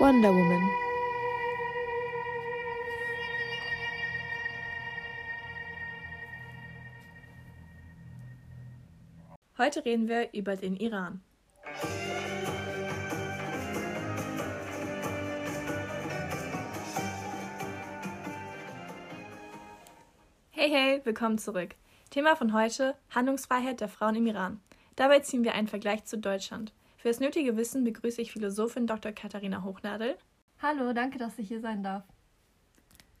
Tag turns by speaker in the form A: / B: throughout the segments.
A: Wonder Woman. Heute reden wir über den Iran. Hey, hey, willkommen zurück. Thema von heute: Handlungsfreiheit der Frauen im Iran. Dabei ziehen wir einen Vergleich zu Deutschland. Für das nötige Wissen begrüße ich Philosophin Dr. Katharina Hochnadel.
B: Hallo, danke, dass ich hier sein darf.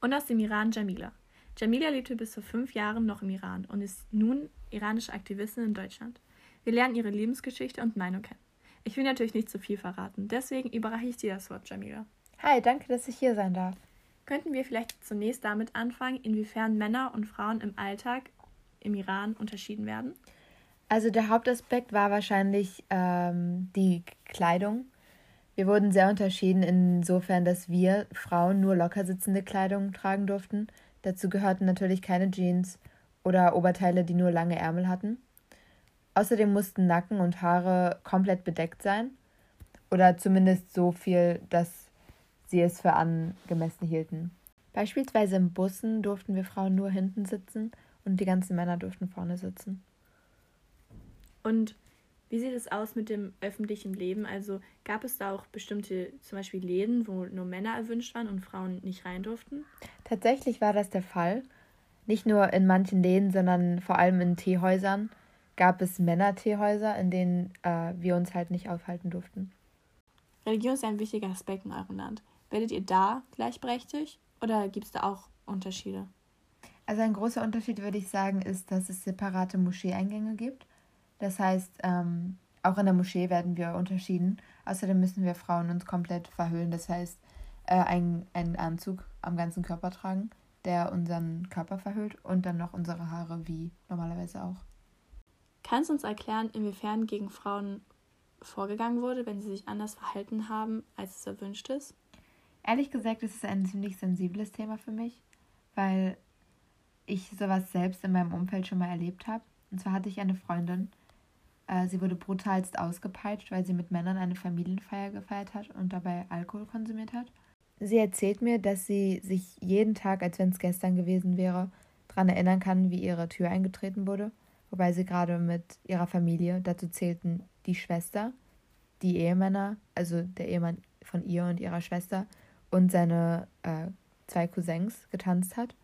A: Und aus dem Iran Jamila. Jamila lebte bis vor fünf Jahren noch im Iran und ist nun iranische Aktivistin in Deutschland. Wir lernen ihre Lebensgeschichte und Meinung kennen. Ich will natürlich nicht zu viel verraten, deswegen überreiche ich dir das Wort, Jamila.
C: Hi, danke, dass ich hier sein darf.
A: Könnten wir vielleicht zunächst damit anfangen, inwiefern Männer und Frauen im Alltag im Iran unterschieden werden?
C: Also der Hauptaspekt war wahrscheinlich ähm, die Kleidung. Wir wurden sehr unterschieden insofern, dass wir Frauen nur locker sitzende Kleidung tragen durften. Dazu gehörten natürlich keine Jeans oder Oberteile, die nur lange Ärmel hatten. Außerdem mussten Nacken und Haare komplett bedeckt sein oder zumindest so viel, dass sie es für angemessen hielten. Beispielsweise im Bussen durften wir Frauen nur hinten sitzen und die ganzen Männer durften vorne sitzen.
A: Und wie sieht es aus mit dem öffentlichen Leben? Also gab es da auch bestimmte, zum Beispiel Läden, wo nur Männer erwünscht waren und Frauen nicht rein durften?
C: Tatsächlich war das der Fall. Nicht nur in manchen Läden, sondern vor allem in Teehäusern gab es Männerteehäuser, in denen äh, wir uns halt nicht aufhalten durften.
A: Religion ist ein wichtiger Aspekt in eurem Land. Werdet ihr da gleichberechtigt oder gibt es da auch Unterschiede?
C: Also ein großer Unterschied würde ich sagen, ist, dass es separate Moscheeeingänge gibt. Das heißt, ähm, auch in der Moschee werden wir unterschieden. Außerdem müssen wir Frauen uns komplett verhüllen. Das heißt, äh, einen, einen Anzug am ganzen Körper tragen, der unseren Körper verhüllt und dann noch unsere Haare wie normalerweise auch.
A: Kannst du uns erklären, inwiefern gegen Frauen vorgegangen wurde, wenn sie sich anders verhalten haben, als es erwünscht ist?
C: Ehrlich gesagt ist es ein ziemlich sensibles Thema für mich, weil ich sowas selbst in meinem Umfeld schon mal erlebt habe. Und zwar hatte ich eine Freundin, sie wurde brutalst ausgepeitscht, weil sie mit Männern eine Familienfeier gefeiert hat und dabei Alkohol konsumiert hat. Sie erzählt mir, dass sie sich jeden Tag, als wenn es gestern gewesen wäre, daran erinnern kann, wie ihre Tür eingetreten wurde wobei sie gerade mit ihrer Familie, dazu zählten die Schwester, die Ehemänner, also der Ehemann von ihr und ihrer Schwester und seine äh, zwei Cousins getanzt hat.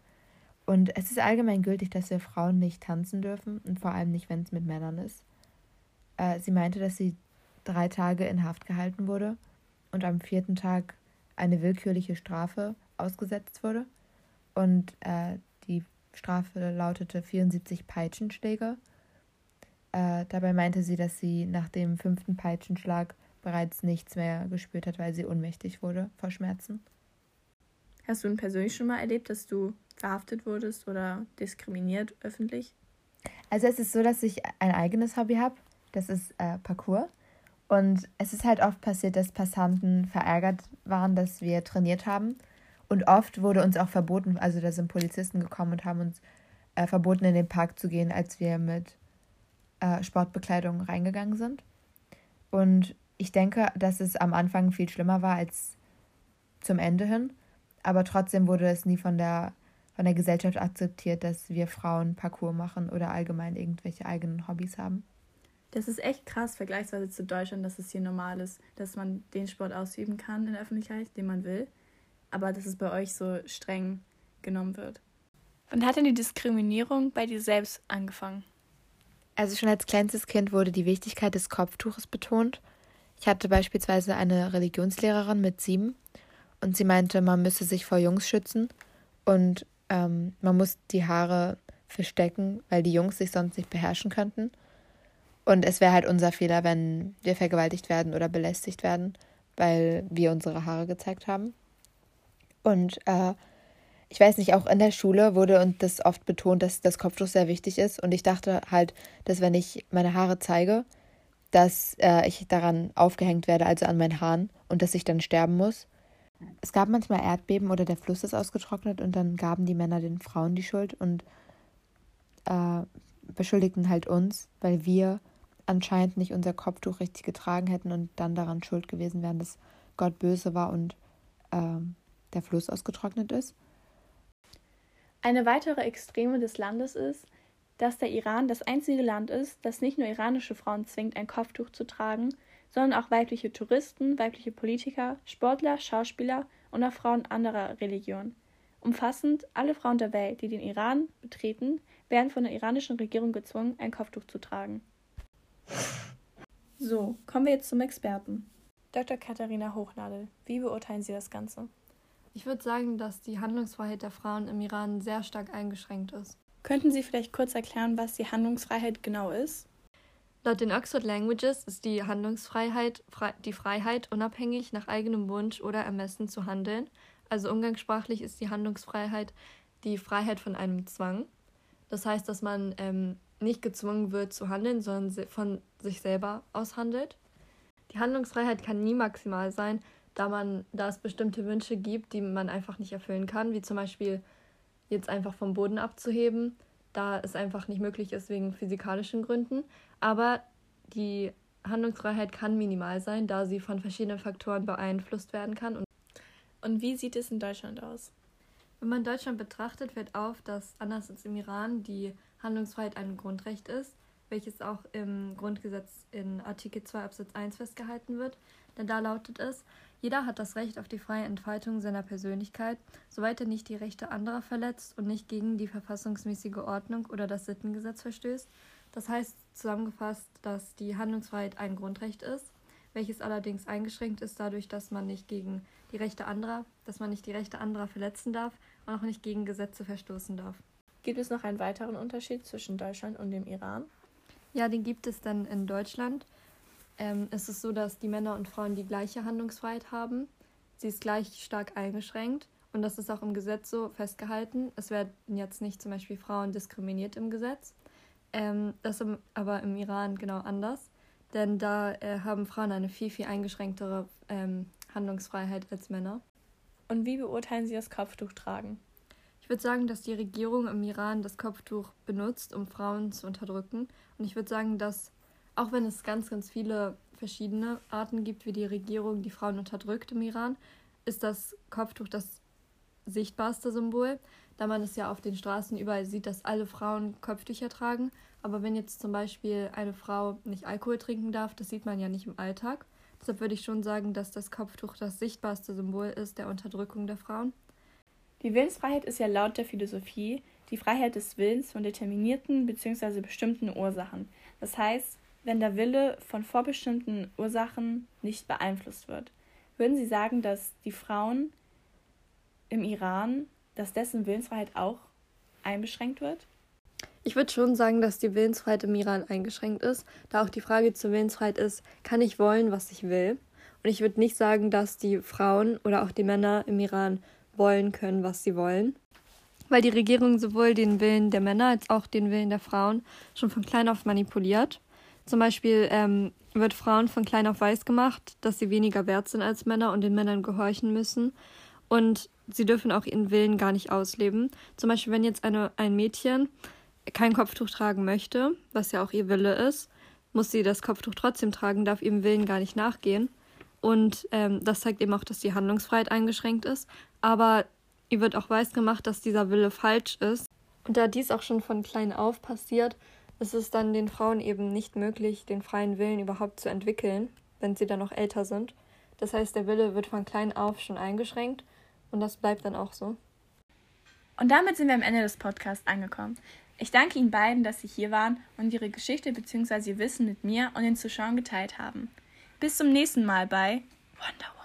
C: Und es ist allgemein gültig, dass wir Frauen nicht tanzen dürfen und vor allem nicht, wenn es mit Männern ist. Äh, sie meinte, dass sie drei Tage in Haft gehalten wurde und am vierten Tag eine willkürliche Strafe ausgesetzt wurde. Und äh, die Strafe lautete 74 Peitschenschläge. Äh, dabei meinte sie, dass sie nach dem fünften Peitschenschlag bereits nichts mehr gespürt hat, weil sie ohnmächtig wurde vor Schmerzen.
A: Hast du persönlich schon mal erlebt, dass du verhaftet wurdest oder diskriminiert öffentlich?
C: Also es ist so, dass ich ein eigenes Hobby habe. Das ist äh, Parkour. Und es ist halt oft passiert, dass Passanten verärgert waren, dass wir trainiert haben und oft wurde uns auch verboten, also da sind Polizisten gekommen und haben uns äh, verboten, in den Park zu gehen, als wir mit äh, Sportbekleidung reingegangen sind. Und ich denke, dass es am Anfang viel schlimmer war als zum Ende hin. Aber trotzdem wurde es nie von der, von der Gesellschaft akzeptiert, dass wir Frauen Parcours machen oder allgemein irgendwelche eigenen Hobbys haben.
A: Das ist echt krass, vergleichsweise zu Deutschland, dass es hier normal ist, dass man den Sport ausüben kann in der Öffentlichkeit, den man will aber dass es bei euch so streng genommen wird. Wann hat denn die Diskriminierung bei dir selbst angefangen?
C: Also schon als kleinstes Kind wurde die Wichtigkeit des Kopftuches betont. Ich hatte beispielsweise eine Religionslehrerin mit sieben und sie meinte, man müsse sich vor Jungs schützen und ähm, man muss die Haare verstecken, weil die Jungs sich sonst nicht beherrschen könnten. Und es wäre halt unser Fehler, wenn wir vergewaltigt werden oder belästigt werden, weil wir unsere Haare gezeigt haben. Und äh, ich weiß nicht, auch in der Schule wurde uns das oft betont, dass das Kopftuch sehr wichtig ist. Und ich dachte halt, dass wenn ich meine Haare zeige, dass äh, ich daran aufgehängt werde, also an meinen Haaren, und dass ich dann sterben muss. Es gab manchmal Erdbeben oder der Fluss ist ausgetrocknet und dann gaben die Männer den Frauen die Schuld und äh, beschuldigten halt uns, weil wir anscheinend nicht unser Kopftuch richtig getragen hätten und dann daran schuld gewesen wären, dass Gott böse war und ähm, der Fluss ausgetrocknet ist.
A: Eine weitere Extreme des Landes ist, dass der Iran das einzige Land ist, das nicht nur iranische Frauen zwingt, ein Kopftuch zu tragen, sondern auch weibliche Touristen, weibliche Politiker, Sportler, Schauspieler und auch Frauen anderer Religionen. Umfassend alle Frauen der Welt, die den Iran betreten, werden von der iranischen Regierung gezwungen, ein Kopftuch zu tragen. So, kommen wir jetzt zum Experten. Dr. Katharina Hochnadel, wie beurteilen Sie das Ganze?
B: Ich würde sagen, dass die Handlungsfreiheit der Frauen im Iran sehr stark eingeschränkt ist.
A: Könnten Sie vielleicht kurz erklären, was die Handlungsfreiheit genau ist?
B: Laut den Oxford Languages ist die Handlungsfreiheit die Freiheit, unabhängig nach eigenem Wunsch oder Ermessen zu handeln. Also umgangssprachlich ist die Handlungsfreiheit die Freiheit von einem Zwang. Das heißt, dass man ähm, nicht gezwungen wird zu handeln, sondern von sich selber aus handelt. Die Handlungsfreiheit kann nie maximal sein, da, man, da es bestimmte Wünsche gibt, die man einfach nicht erfüllen kann, wie zum Beispiel jetzt einfach vom Boden abzuheben, da es einfach nicht möglich ist wegen physikalischen Gründen. Aber die Handlungsfreiheit kann minimal sein, da sie von verschiedenen Faktoren beeinflusst werden kann. Und,
A: und wie sieht es in Deutschland aus?
B: Wenn man Deutschland betrachtet, fällt auf, dass anders als im Iran die Handlungsfreiheit ein Grundrecht ist, welches auch im Grundgesetz in Artikel 2 Absatz 1 festgehalten wird. Denn da lautet es, jeder hat das Recht auf die freie Entfaltung seiner Persönlichkeit, soweit er nicht die Rechte anderer verletzt und nicht gegen die verfassungsmäßige Ordnung oder das Sittengesetz verstößt. Das heißt zusammengefasst, dass die Handlungsfreiheit ein Grundrecht ist, welches allerdings eingeschränkt ist dadurch, dass man nicht gegen die Rechte anderer, dass man nicht die Rechte anderer verletzen darf und auch nicht gegen Gesetze verstoßen darf.
A: Gibt es noch einen weiteren Unterschied zwischen Deutschland und dem Iran?
B: Ja, den gibt es dann in Deutschland. Ähm, es ist so, dass die Männer und Frauen die gleiche Handlungsfreiheit haben. Sie ist gleich stark eingeschränkt und das ist auch im Gesetz so festgehalten. Es werden jetzt nicht zum Beispiel Frauen diskriminiert im Gesetz. Ähm, das ist aber im Iran genau anders, denn da äh, haben Frauen eine viel, viel eingeschränktere ähm, Handlungsfreiheit als Männer.
A: Und wie beurteilen Sie das Kopftuch tragen?
B: Ich würde sagen, dass die Regierung im Iran das Kopftuch benutzt, um Frauen zu unterdrücken. Und ich würde sagen, dass auch wenn es ganz, ganz viele verschiedene Arten gibt, wie die Regierung die Frauen unterdrückt im Iran, ist das Kopftuch das sichtbarste Symbol, da man es ja auf den Straßen überall sieht, dass alle Frauen Kopftücher tragen. Aber wenn jetzt zum Beispiel eine Frau nicht Alkohol trinken darf, das sieht man ja nicht im Alltag. Deshalb würde ich schon sagen, dass das Kopftuch das sichtbarste Symbol ist der Unterdrückung der Frauen.
A: Die Willensfreiheit ist ja laut der Philosophie die Freiheit des Willens von determinierten bzw. bestimmten Ursachen. Das heißt, wenn der Wille von vorbestimmten Ursachen nicht beeinflusst wird. Würden Sie sagen, dass die Frauen im Iran, dass dessen Willensfreiheit auch eingeschränkt wird?
B: Ich würde schon sagen, dass die Willensfreiheit im Iran eingeschränkt ist, da auch die Frage zur Willensfreiheit ist, kann ich wollen, was ich will? Und ich würde nicht sagen, dass die Frauen oder auch die Männer im Iran wollen können, was sie wollen. Weil die Regierung sowohl den Willen der Männer als auch den Willen der Frauen schon von klein auf manipuliert. Zum Beispiel ähm, wird Frauen von klein auf weiß gemacht, dass sie weniger wert sind als Männer und den Männern gehorchen müssen. Und sie dürfen auch ihren Willen gar nicht ausleben. Zum Beispiel, wenn jetzt eine, ein Mädchen kein Kopftuch tragen möchte, was ja auch ihr Wille ist, muss sie das Kopftuch trotzdem tragen, darf ihrem Willen gar nicht nachgehen. Und ähm, das zeigt eben auch, dass die Handlungsfreiheit eingeschränkt ist. Aber ihr wird auch weiß gemacht, dass dieser Wille falsch ist. Und da dies auch schon von klein auf passiert, ist es dann den Frauen eben nicht möglich, den freien Willen überhaupt zu entwickeln, wenn sie dann noch älter sind. Das heißt, der Wille wird von klein auf schon eingeschränkt und das bleibt dann auch so.
A: Und damit sind wir am Ende des Podcasts angekommen. Ich danke Ihnen beiden, dass Sie hier waren und Ihre Geschichte bzw. Ihr Wissen mit mir und den Zuschauern geteilt haben. Bis zum nächsten Mal bei Wonder Woman.